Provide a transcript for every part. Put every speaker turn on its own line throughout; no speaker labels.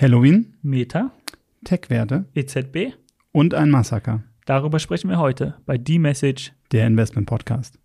Halloween,
Meta,
Tech-Werte
EZB.
und ein Massaker,
Darüber sprechen wir heute bei D-Message.
der Investment-Podcast.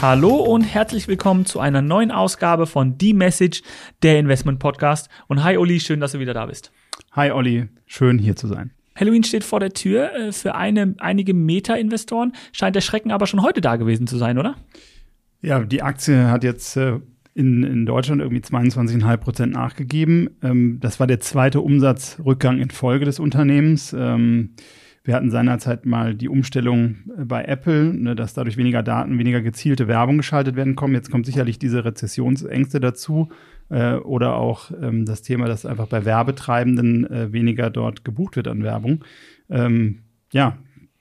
Hallo und herzlich willkommen zu einer neuen Ausgabe von D-Message, der Investment Podcast. Und hi Uli, schön, dass du wieder da bist.
Hi Olli, schön hier zu sein.
Halloween steht vor der Tür. Äh, Für eine, einige Meta-Investoren scheint der Schrecken aber schon heute da gewesen zu sein, oder?
Ja, die Aktie hat jetzt äh, in, in Deutschland irgendwie 22,5 Prozent nachgegeben. Ähm, das war der zweite Umsatzrückgang in Folge des Unternehmens. Ähm, wir hatten seinerzeit mal die Umstellung äh, bei Apple, ne, dass dadurch weniger Daten, weniger gezielte Werbung geschaltet werden kommen. Jetzt kommt sicherlich diese Rezessionsängste dazu äh, oder auch ähm, das Thema, dass einfach bei Werbetreibenden äh, weniger dort gebucht wird an Werbung. Ähm, ja,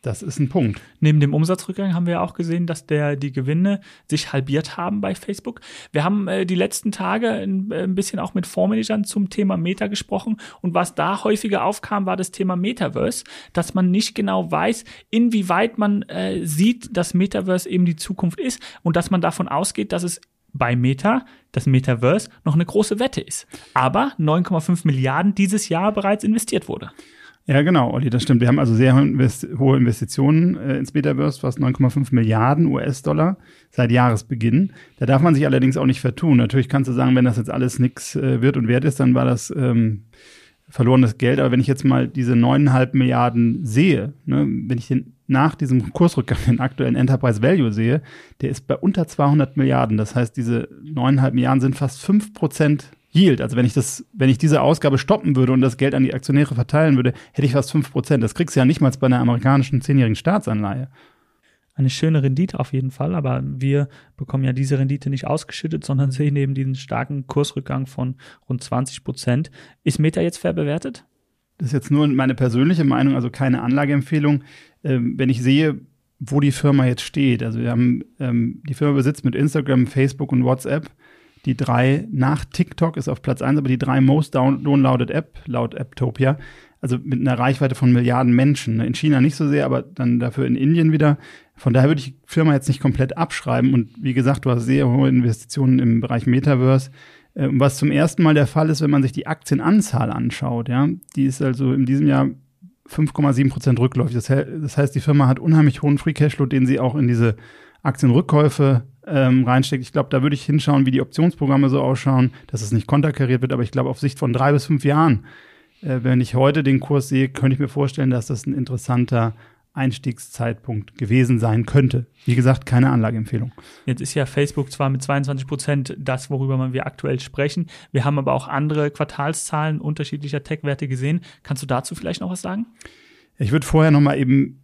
das ist ein Punkt.
Neben dem Umsatzrückgang haben wir auch gesehen, dass der, die Gewinne sich halbiert haben bei Facebook. Wir haben äh, die letzten Tage ein, äh, ein bisschen auch mit Fondsmanagern zum Thema Meta gesprochen und was da häufiger aufkam, war das Thema Metaverse, dass man nicht genau weiß, inwieweit man äh, sieht, dass Metaverse eben die Zukunft ist und dass man davon ausgeht, dass es bei Meta, das Metaverse, noch eine große Wette ist. Aber 9,5 Milliarden dieses Jahr bereits investiert wurde.
Ja, genau, Olli, das stimmt. Wir haben also sehr hohe Investitionen äh, ins Metaverse, fast 9,5 Milliarden US-Dollar seit Jahresbeginn. Da darf man sich allerdings auch nicht vertun. Natürlich kannst du sagen, wenn das jetzt alles nichts äh, wird und wert ist, dann war das ähm, verlorenes Geld. Aber wenn ich jetzt mal diese neuneinhalb Milliarden sehe, ne, wenn ich den nach diesem Kursrückgang den aktuellen Enterprise Value sehe, der ist bei unter 200 Milliarden. Das heißt, diese neuneinhalb Milliarden sind fast fünf Prozent Yield. Also wenn ich das, wenn ich diese Ausgabe stoppen würde und das Geld an die Aktionäre verteilen würde, hätte ich fast fünf Prozent. Das kriegst du ja nicht mal bei einer amerikanischen zehnjährigen Staatsanleihe.
Eine schöne Rendite auf jeden Fall, aber wir bekommen ja diese Rendite nicht ausgeschüttet, sondern sehen eben diesen starken Kursrückgang von rund 20 Prozent. Ist Meta jetzt fair bewertet?
Das ist jetzt nur meine persönliche Meinung, also keine Anlageempfehlung. Ähm, wenn ich sehe, wo die Firma jetzt steht, also wir haben, ähm, die Firma besitzt mit Instagram, Facebook und WhatsApp die drei, nach TikTok ist auf Platz eins, aber die drei most down- downloaded App laut Apptopia, also mit einer Reichweite von Milliarden Menschen. In China nicht so sehr, aber dann dafür in Indien wieder. Von daher würde ich die Firma jetzt nicht komplett abschreiben. Und wie gesagt, du hast sehr hohe Investitionen im Bereich Metaverse. Äh, Was zum ersten Mal der Fall ist, wenn man sich die Aktienanzahl anschaut, ja, die ist also in diesem Jahr 5,7 Prozent rückläufig. Das heißt, die Firma hat unheimlich hohen Free Cashflow, den sie auch in diese Aktienrückkäufe ähm, reinsteckt. Ich glaube, da würde ich hinschauen, wie die Optionsprogramme so ausschauen, dass es nicht konterkariert wird. Aber ich glaube, auf Sicht von drei bis fünf Jahren, äh, wenn ich heute den Kurs sehe, könnte ich mir vorstellen, dass das ein interessanter Einstiegszeitpunkt gewesen sein könnte. Wie gesagt, keine Anlageempfehlung.
Jetzt ist ja Facebook zwar mit 22 Prozent das, worüber wir aktuell sprechen. Wir haben aber auch andere Quartalszahlen unterschiedlicher Tech-Werte gesehen. Kannst du dazu vielleicht noch was sagen?
Ich würde vorher noch mal eben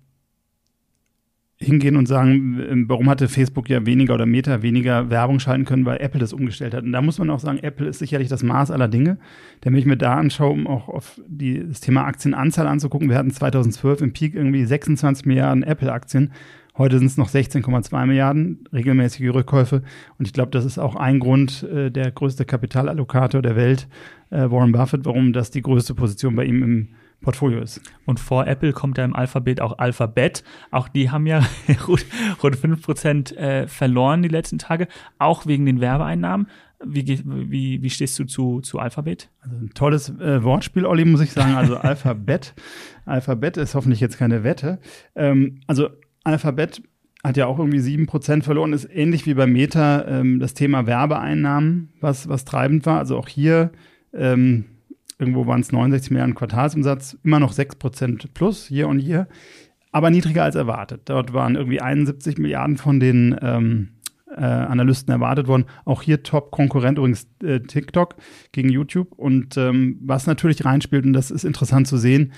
hingehen und sagen, ähm, warum hatte Facebook ja weniger oder Meta weniger Werbung schalten können, weil Apple das umgestellt hat. Und da muss man auch sagen, Apple ist sicherlich das Maß aller Dinge. Denn wenn ich mir da anschaue, um auch auf die, das Thema Aktienanzahl anzugucken, wir hatten 2012 im Peak irgendwie 26 Milliarden Apple-Aktien. Heute sind es noch 16,2 Milliarden regelmäßige Rückkäufe. Und ich glaube, das ist auch ein Grund, äh, der größte Kapitalallokator der Welt, äh, Warren Buffett, warum das die größte Position bei ihm im Portfolio ist.
Und vor Apple kommt ja im Alphabet auch Alphabet. Auch die haben ja rund, rund 5% äh, verloren die letzten Tage, auch wegen den Werbeeinnahmen. Wie, wie, wie stehst du zu, zu Alphabet?
Also ein tolles äh, Wortspiel, Olli, muss ich sagen. Also Alphabet. Alphabet ist hoffentlich jetzt keine Wette. Ähm, also Alphabet hat ja auch irgendwie 7% verloren, ist ähnlich wie bei Meta ähm, das Thema Werbeeinnahmen, was, was treibend war. Also auch hier ähm, irgendwo waren es 69 Milliarden Quartalsumsatz, immer noch 6% plus hier und hier, aber niedriger als erwartet. Dort waren irgendwie 71 Milliarden von den ähm, äh, Analysten erwartet worden. Auch hier Top-Konkurrent übrigens äh, TikTok gegen YouTube. Und ähm, was natürlich reinspielt, und das ist interessant zu sehen,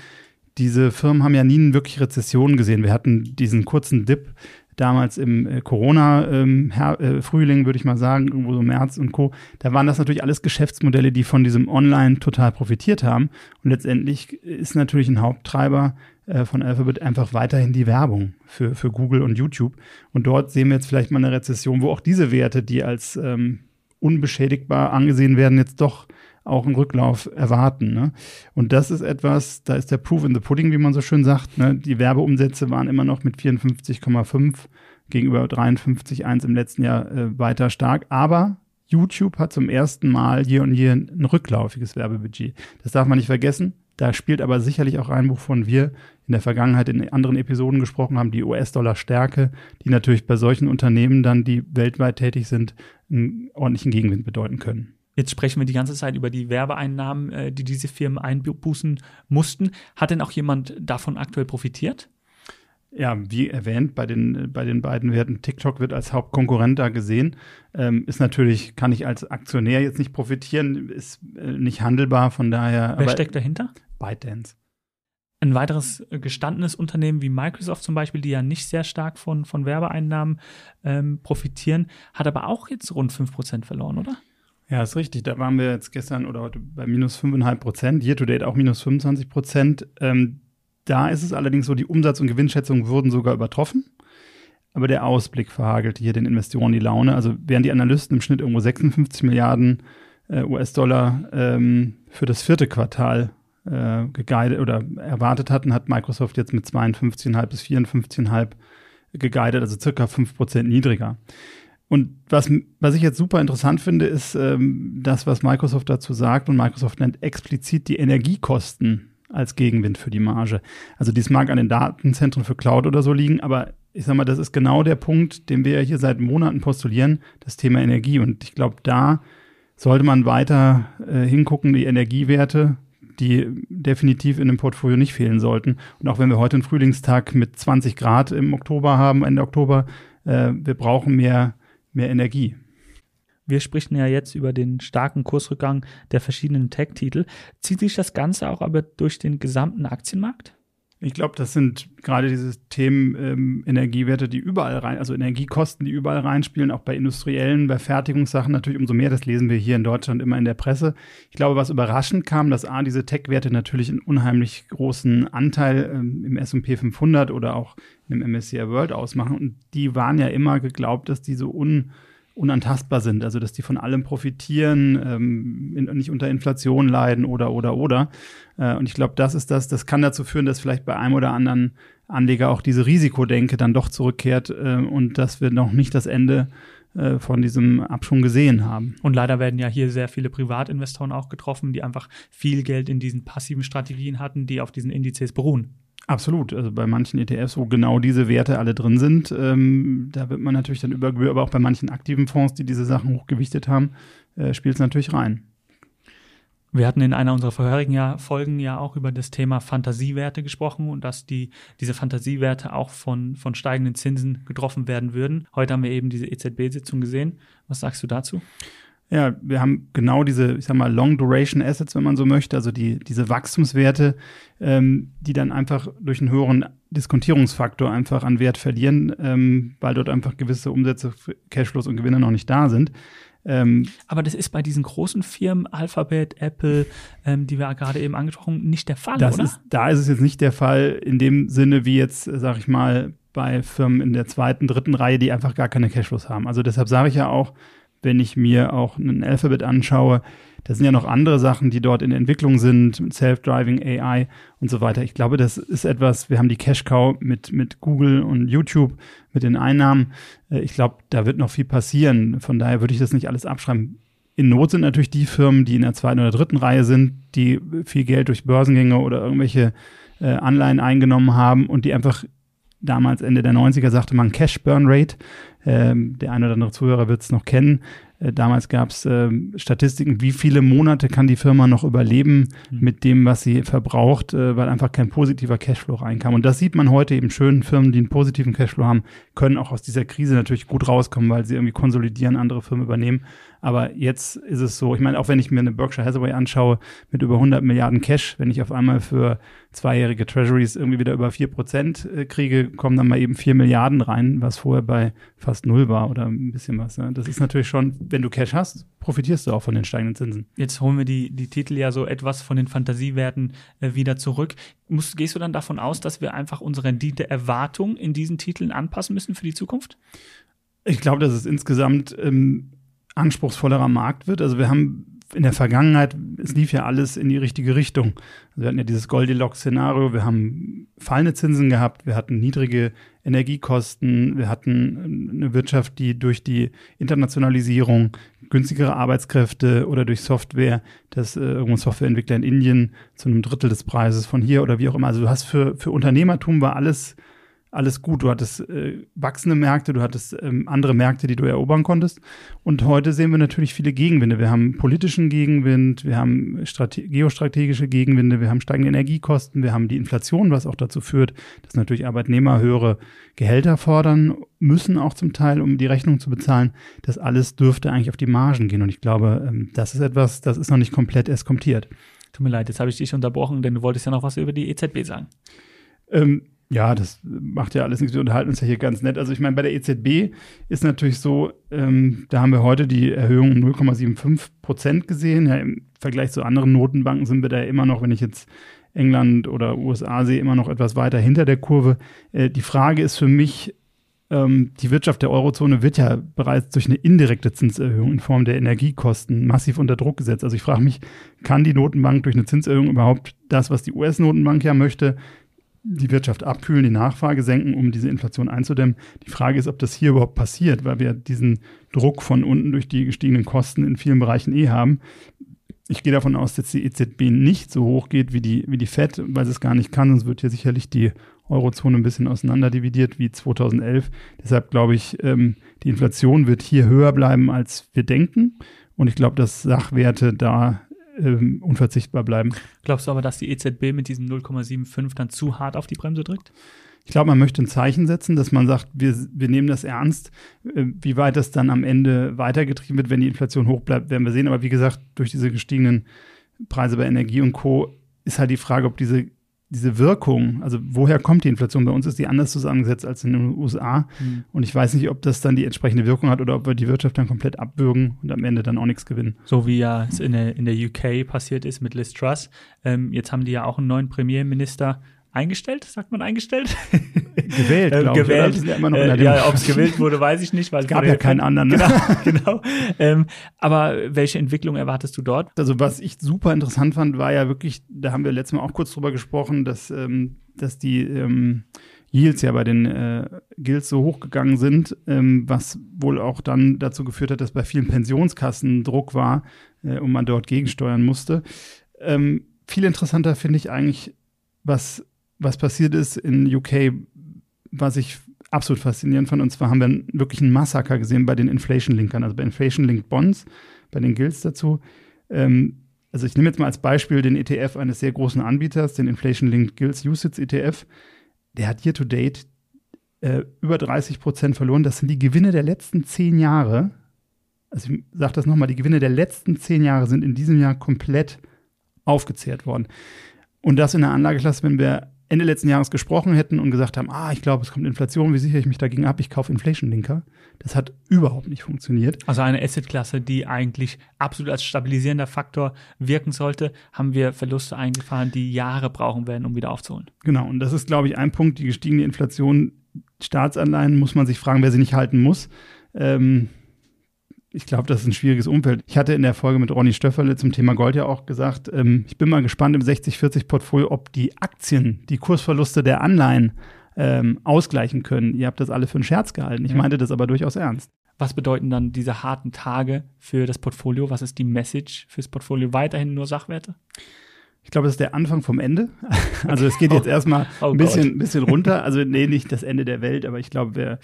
diese Firmen haben ja nie wirklich Rezessionen gesehen. Wir hatten diesen kurzen Dip damals im äh, Corona-Frühling, würde ich mal sagen, irgendwo so März und Co. Da waren das natürlich alles Geschäftsmodelle, die von diesem Online total profitiert haben. Und letztendlich ist natürlich ein Haupttreiber äh, von Alphabet einfach weiterhin die Werbung für, für Google und YouTube. Und dort sehen wir jetzt vielleicht mal eine Rezession, wo auch diese Werte, die als ähm, unbeschädigbar angesehen werden, jetzt doch auch einen Rücklauf erwarten. Ne? Und das ist etwas, da ist der Proof in the Pudding, wie man so schön sagt. Ne? Die Werbeumsätze waren immer noch mit 54,5 gegenüber 53,1 im letzten Jahr äh, weiter stark. Aber YouTube hat zum ersten Mal hier und hier ein rücklaufiges Werbebudget. Das darf man nicht vergessen. Da spielt aber sicherlich auch ein, wovon wir in der Vergangenheit in anderen Episoden gesprochen haben, die US-Dollar-Stärke, die natürlich bei solchen Unternehmen dann, die weltweit tätig sind, einen ordentlichen Gegenwind bedeuten können.
Jetzt sprechen wir die ganze Zeit über die Werbeeinnahmen, äh, die diese Firmen einbußen mussten. Hat denn auch jemand davon aktuell profitiert?
Ja, wie erwähnt, bei den, bei den beiden Werten, TikTok wird als Hauptkonkurrent da gesehen. Ähm, ist natürlich, kann ich als Aktionär jetzt nicht profitieren, ist äh, nicht handelbar, von daher.
Wer steckt dahinter?
ByteDance.
Ein weiteres gestandenes Unternehmen wie Microsoft zum Beispiel, die ja nicht sehr stark von, von Werbeeinnahmen ähm, profitieren, hat aber auch jetzt rund 5% verloren, oder?
Ja, ist richtig. Da waren wir jetzt gestern oder heute bei minus 5,5 Prozent, year to date auch minus 25 Prozent. Ähm, da ist es allerdings so, die Umsatz- und Gewinnschätzungen wurden sogar übertroffen. Aber der Ausblick verhagelt hier den Investoren die Laune. Also während die Analysten im Schnitt irgendwo 56 Milliarden äh, US-Dollar ähm, für das vierte Quartal äh, oder erwartet hatten, hat Microsoft jetzt mit 52,5 bis 54,5 geguidet, also circa 5 Prozent niedriger. Und was, was ich jetzt super interessant finde, ist ähm, das, was Microsoft dazu sagt. Und Microsoft nennt explizit die Energiekosten als Gegenwind für die Marge. Also dies mag an den Datenzentren für Cloud oder so liegen, aber ich sag mal, das ist genau der Punkt, den wir hier seit Monaten postulieren, das Thema Energie. Und ich glaube, da sollte man weiter äh, hingucken, die Energiewerte, die definitiv in dem Portfolio nicht fehlen sollten. Und auch wenn wir heute einen Frühlingstag mit 20 Grad im Oktober haben, Ende Oktober, äh, wir brauchen mehr mehr Energie.
Wir sprechen ja jetzt über den starken Kursrückgang der verschiedenen Tech-Titel. Zieht sich das Ganze auch aber durch den gesamten Aktienmarkt?
Ich glaube, das sind gerade diese Themen ähm, Energiewerte, die überall rein, also Energiekosten, die überall reinspielen, auch bei industriellen, bei Fertigungssachen natürlich umso mehr. Das lesen wir hier in Deutschland immer in der Presse. Ich glaube, was überraschend kam, dass A, diese Tech-Werte natürlich einen unheimlich großen Anteil ähm, im S&P 500 oder auch im MSCI World ausmachen. Und die waren ja immer geglaubt, dass die so un unantastbar sind, also dass die von allem profitieren, ähm, in, nicht unter Inflation leiden oder oder oder. Äh, und ich glaube, das ist das, das kann dazu führen, dass vielleicht bei einem oder anderen Anleger auch diese Risikodenke dann doch zurückkehrt äh, und dass wir noch nicht das Ende äh, von diesem Abschwung gesehen haben.
Und leider werden ja hier sehr viele Privatinvestoren auch getroffen, die einfach viel Geld in diesen passiven Strategien hatten, die auf diesen Indizes beruhen.
Absolut. Also bei manchen ETFs, wo genau diese Werte alle drin sind, ähm, da wird man natürlich dann über aber auch bei manchen aktiven Fonds, die diese Sachen hochgewichtet haben, äh, spielt es natürlich rein.
Wir hatten in einer unserer vorherigen Jahr Folgen ja auch über das Thema Fantasiewerte gesprochen und dass die, diese Fantasiewerte auch von, von steigenden Zinsen getroffen werden würden. Heute haben wir eben diese EZB-Sitzung gesehen. Was sagst du dazu?
Ja, wir haben genau diese, ich sag mal, Long Duration Assets, wenn man so möchte, also die, diese Wachstumswerte, ähm, die dann einfach durch einen höheren Diskontierungsfaktor einfach an Wert verlieren, ähm, weil dort einfach gewisse Umsätze, Cashflows und Gewinne noch nicht da sind.
Ähm, Aber das ist bei diesen großen Firmen, Alphabet, Apple, ähm, die wir gerade eben angesprochen haben, nicht der Fall,
das
oder?
Ist, da ist es jetzt nicht der Fall in dem Sinne, wie jetzt, sag ich mal, bei Firmen in der zweiten, dritten Reihe, die einfach gar keine Cashflows haben. Also deshalb sage ich ja auch, wenn ich mir auch ein Alphabet anschaue, da sind ja noch andere Sachen, die dort in Entwicklung sind, Self-Driving AI und so weiter. Ich glaube, das ist etwas, wir haben die Cash-Cow mit, mit Google und YouTube, mit den Einnahmen. Äh, ich glaube, da wird noch viel passieren. Von daher würde ich das nicht alles abschreiben. In Not sind natürlich die Firmen, die in der zweiten oder dritten Reihe sind, die viel Geld durch Börsengänge oder irgendwelche äh, Anleihen eingenommen haben und die einfach damals Ende der 90er sagte man Cash Burn Rate. Ähm, der eine oder andere Zuhörer wird es noch kennen. Äh, damals gab es äh, Statistiken, wie viele Monate kann die Firma noch überleben mhm. mit dem, was sie verbraucht, äh, weil einfach kein positiver Cashflow reinkam. Und das sieht man heute eben schön. Firmen, die einen positiven Cashflow haben, können auch aus dieser Krise natürlich gut rauskommen, weil sie irgendwie konsolidieren, andere Firmen übernehmen. Aber jetzt ist es so, ich meine, auch wenn ich mir eine Berkshire Hathaway anschaue mit über 100 Milliarden Cash, wenn ich auf einmal für zweijährige Treasuries irgendwie wieder über 4 Prozent äh, kriege, kommen dann mal eben 4 Milliarden rein, was vorher bei fast null war oder ein bisschen was. Ne? Das ist natürlich schon, wenn du Cash hast, profitierst du auch von den steigenden Zinsen.
Jetzt holen wir die, die Titel ja so etwas von den Fantasiewerten äh, wieder zurück. Musst, gehst du dann davon aus, dass wir einfach unsere Rendite-Erwartung in diesen Titeln anpassen müssen für die Zukunft?
Ich glaube, dass es insgesamt ähm, anspruchsvollerer Markt wird. Also wir haben in der Vergangenheit, es lief ja alles in die richtige Richtung. Also wir hatten ja dieses Goldilocks-Szenario, wir haben fallende Zinsen gehabt, wir hatten niedrige Energiekosten, wir hatten eine Wirtschaft, die durch die Internationalisierung günstigere Arbeitskräfte oder durch Software, dass äh, irgendein Softwareentwickler in Indien zu einem Drittel des Preises von hier oder wie auch immer. Also du hast für, für Unternehmertum war alles alles gut. Du hattest äh, wachsende Märkte, du hattest ähm, andere Märkte, die du erobern konntest. Und heute sehen wir natürlich viele Gegenwinde. Wir haben politischen Gegenwind, wir haben geostrategische Gegenwinde, wir haben steigende Energiekosten, wir haben die Inflation, was auch dazu führt, dass natürlich Arbeitnehmer höhere Gehälter fordern müssen, auch zum Teil, um die Rechnung zu bezahlen. Das alles dürfte eigentlich auf die Margen gehen. Und ich glaube, ähm, das ist etwas, das ist noch nicht komplett eskomtiert.
Tut mir leid, jetzt habe ich dich unterbrochen, denn du wolltest ja noch was über die EZB sagen.
Ähm, ja, das macht ja alles nichts. Wir unterhalten uns ja hier ganz nett. Also ich meine, bei der EZB ist natürlich so, ähm, da haben wir heute die Erhöhung um 0,75 Prozent gesehen. Ja, Im Vergleich zu anderen Notenbanken sind wir da immer noch, wenn ich jetzt England oder USA sehe, immer noch etwas weiter hinter der Kurve. Äh, die Frage ist für mich, ähm, die Wirtschaft der Eurozone wird ja bereits durch eine indirekte Zinserhöhung in Form der Energiekosten massiv unter Druck gesetzt. Also ich frage mich, kann die Notenbank durch eine Zinserhöhung überhaupt das, was die US-Notenbank ja möchte, die Wirtschaft abkühlen, die Nachfrage senken, um diese Inflation einzudämmen. Die Frage ist, ob das hier überhaupt passiert, weil wir diesen Druck von unten durch die gestiegenen Kosten in vielen Bereichen eh haben. Ich gehe davon aus, dass die EZB nicht so hoch geht wie die, wie die FED, weil sie es gar nicht kann. Sonst wird hier sicherlich die Eurozone ein bisschen auseinanderdividiert wie 2011. Deshalb glaube ich, ähm, die Inflation wird hier höher bleiben, als wir denken. Und ich glaube, dass Sachwerte da ähm, unverzichtbar bleiben.
Glaubst du aber, dass die EZB mit diesem 0,75 dann zu hart auf die Bremse drückt?
Ich glaube, man möchte ein Zeichen setzen, dass man sagt, wir, wir nehmen das ernst. Äh, wie weit das dann am Ende weitergetrieben wird, wenn die Inflation hoch bleibt, werden wir sehen. Aber wie gesagt, durch diese gestiegenen Preise bei Energie und Co. ist halt die Frage, ob diese diese Wirkung, also woher kommt die Inflation? Bei uns ist die anders zusammengesetzt als in den USA. Mhm. Und ich weiß nicht, ob das dann die entsprechende Wirkung hat oder ob wir die Wirtschaft dann komplett abbürgen und am Ende dann auch nichts gewinnen.
So wie ja es in der, in der UK passiert ist mit Liz Truss. Ähm, jetzt haben die ja auch einen neuen Premierminister eingestellt, sagt man eingestellt?
Gewählt,
äh,
glaube
gewählt.
ich.
Ja, äh, ja ob es gewählt wurde, weiß ich nicht. Weil
es gab ja keinen anderen. Ne?
Genau, genau. Ähm, aber welche Entwicklung erwartest du dort?
Also was ich super interessant fand, war ja wirklich, da haben wir letztes Mal auch kurz drüber gesprochen, dass, ähm, dass die ähm, Yields ja bei den äh, Guilds so hochgegangen sind, ähm, was wohl auch dann dazu geführt hat, dass bei vielen Pensionskassen Druck war äh, und man dort gegensteuern musste. Ähm, viel interessanter finde ich eigentlich, was was passiert ist in UK, was ich absolut faszinierend fand. Und zwar haben wir wirklich einen Massaker gesehen bei den Inflation-Linkern, also bei Inflation-Linked Bonds, bei den Guilds dazu. Ähm, also ich nehme jetzt mal als Beispiel den ETF eines sehr großen Anbieters, den Inflation-Linked Guilds USITS ETF. Der hat year to date äh, über 30 Prozent verloren. Das sind die Gewinne der letzten zehn Jahre. Also ich sage das nochmal, die Gewinne der letzten zehn Jahre sind in diesem Jahr komplett aufgezehrt worden. Und das in der Anlageklasse, wenn wir Ende letzten Jahres gesprochen hätten und gesagt haben, ah, ich glaube, es kommt Inflation, wie sichere ich mich dagegen ab? Ich kaufe Inflation Linker. Das hat überhaupt nicht funktioniert.
Also eine Assetklasse, die eigentlich absolut als stabilisierender Faktor wirken sollte, haben wir Verluste eingefahren, die Jahre brauchen werden, um wieder aufzuholen.
Genau, und das ist, glaube ich, ein Punkt, die gestiegene Inflation, Staatsanleihen, muss man sich fragen, wer sie nicht halten muss. Ähm, ich glaube, das ist ein schwieriges Umfeld. Ich hatte in der Folge mit Ronny Stöfferle zum Thema Gold ja auch gesagt, ähm, ich bin mal gespannt im 60-40-Portfolio, ob die Aktien, die Kursverluste der Anleihen ähm, ausgleichen können. Ihr habt das alle für einen Scherz gehalten. Ich ja. meinte das aber durchaus ernst.
Was bedeuten dann diese harten Tage für das Portfolio? Was ist die Message fürs Portfolio? Weiterhin nur Sachwerte?
Ich glaube, das ist der Anfang vom Ende. Also es geht jetzt erstmal oh ein bisschen, bisschen runter. Also nee, nicht das Ende der Welt, aber ich glaube, wir,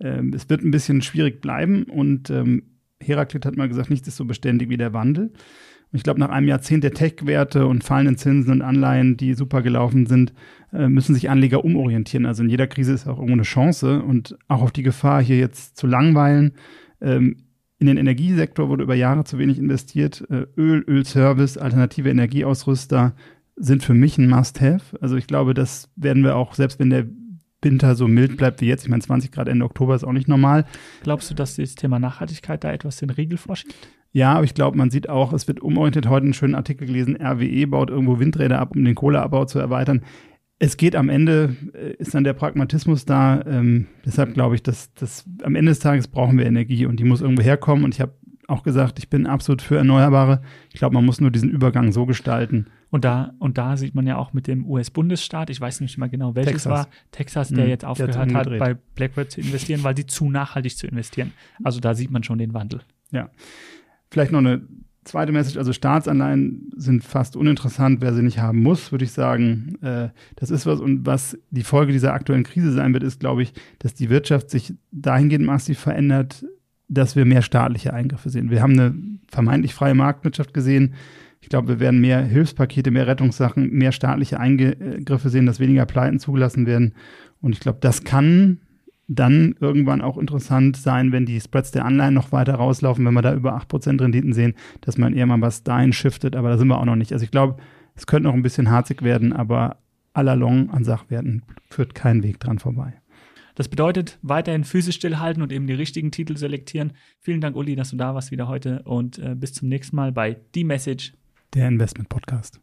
ähm, es wird ein bisschen schwierig bleiben und ähm, Heraklit hat mal gesagt, nichts ist so beständig wie der Wandel. Und ich glaube, nach einem Jahrzehnt der Tech-Werte und fallenden Zinsen und Anleihen, die super gelaufen sind, äh, müssen sich Anleger umorientieren. Also in jeder Krise ist auch irgendwo eine Chance und auch auf die Gefahr, hier jetzt zu langweilen. Ähm, in den Energiesektor wurde über Jahre zu wenig investiert. Äh, Öl, Ölservice, alternative Energieausrüster sind für mich ein Must-Have. Also ich glaube, das werden wir auch, selbst wenn der Winter so mild bleibt wie jetzt, ich meine 20 Grad Ende Oktober ist auch nicht normal.
Glaubst du, dass das Thema Nachhaltigkeit da etwas den Riegel vorschiebt?
Ja, aber ich glaube, man sieht auch, es wird umorientiert. Heute einen schönen Artikel gelesen, RWE baut irgendwo Windräder ab, um den Kohleabbau zu erweitern. Es geht am Ende, äh, ist dann der Pragmatismus da. Ähm, deshalb glaube ich, dass, dass am Ende des Tages brauchen wir Energie und die muss irgendwo herkommen. Und ich habe auch gesagt, ich bin absolut für Erneuerbare. Ich glaube, man muss nur diesen Übergang so gestalten.
Und da, und da sieht man ja auch mit dem US-Bundesstaat, ich weiß nicht mal genau, welches
Texas.
war, Texas, der
Mhm,
jetzt
der
aufgehört hat, bei BlackRock zu investieren, weil sie zu nachhaltig zu investieren. Also da sieht man schon den Wandel.
Vielleicht noch eine zweite Message. Also Staatsanleihen sind fast uninteressant, wer sie nicht haben muss, würde ich sagen. Äh, das ist was. Und was die Folge dieser aktuellen Krise sein wird, ist, glaube ich, dass die Wirtschaft sich dahingehend massiv verändert, dass wir mehr staatliche Eingriffe sehen. Wir haben eine vermeintlich freie Marktwirtschaft gesehen. Ich glaube, wir werden mehr Hilfspakete, mehr Rettungssachen, mehr staatliche Eingriffe sehen, dass weniger Pleiten zugelassen werden. Und ich glaube, das kann dann irgendwann auch interessant sein, wenn die Spreads der Anleihen noch weiter rauslaufen, wenn wir da über 8% Renditen sehen, dass man eher mal was dahin shiftet, aber da sind wir auch noch nicht. Also ich glaube, es könnte noch ein bisschen harzig werden, aber allalong an Sachwerten führt kein Weg dran vorbei.
Das bedeutet, weiterhin Füße stillhalten und eben die richtigen Titel selektieren. Vielen Dank, Uli, dass du da warst wieder heute und äh, bis zum nächsten Mal bei The Message.
Der Investment Podcast.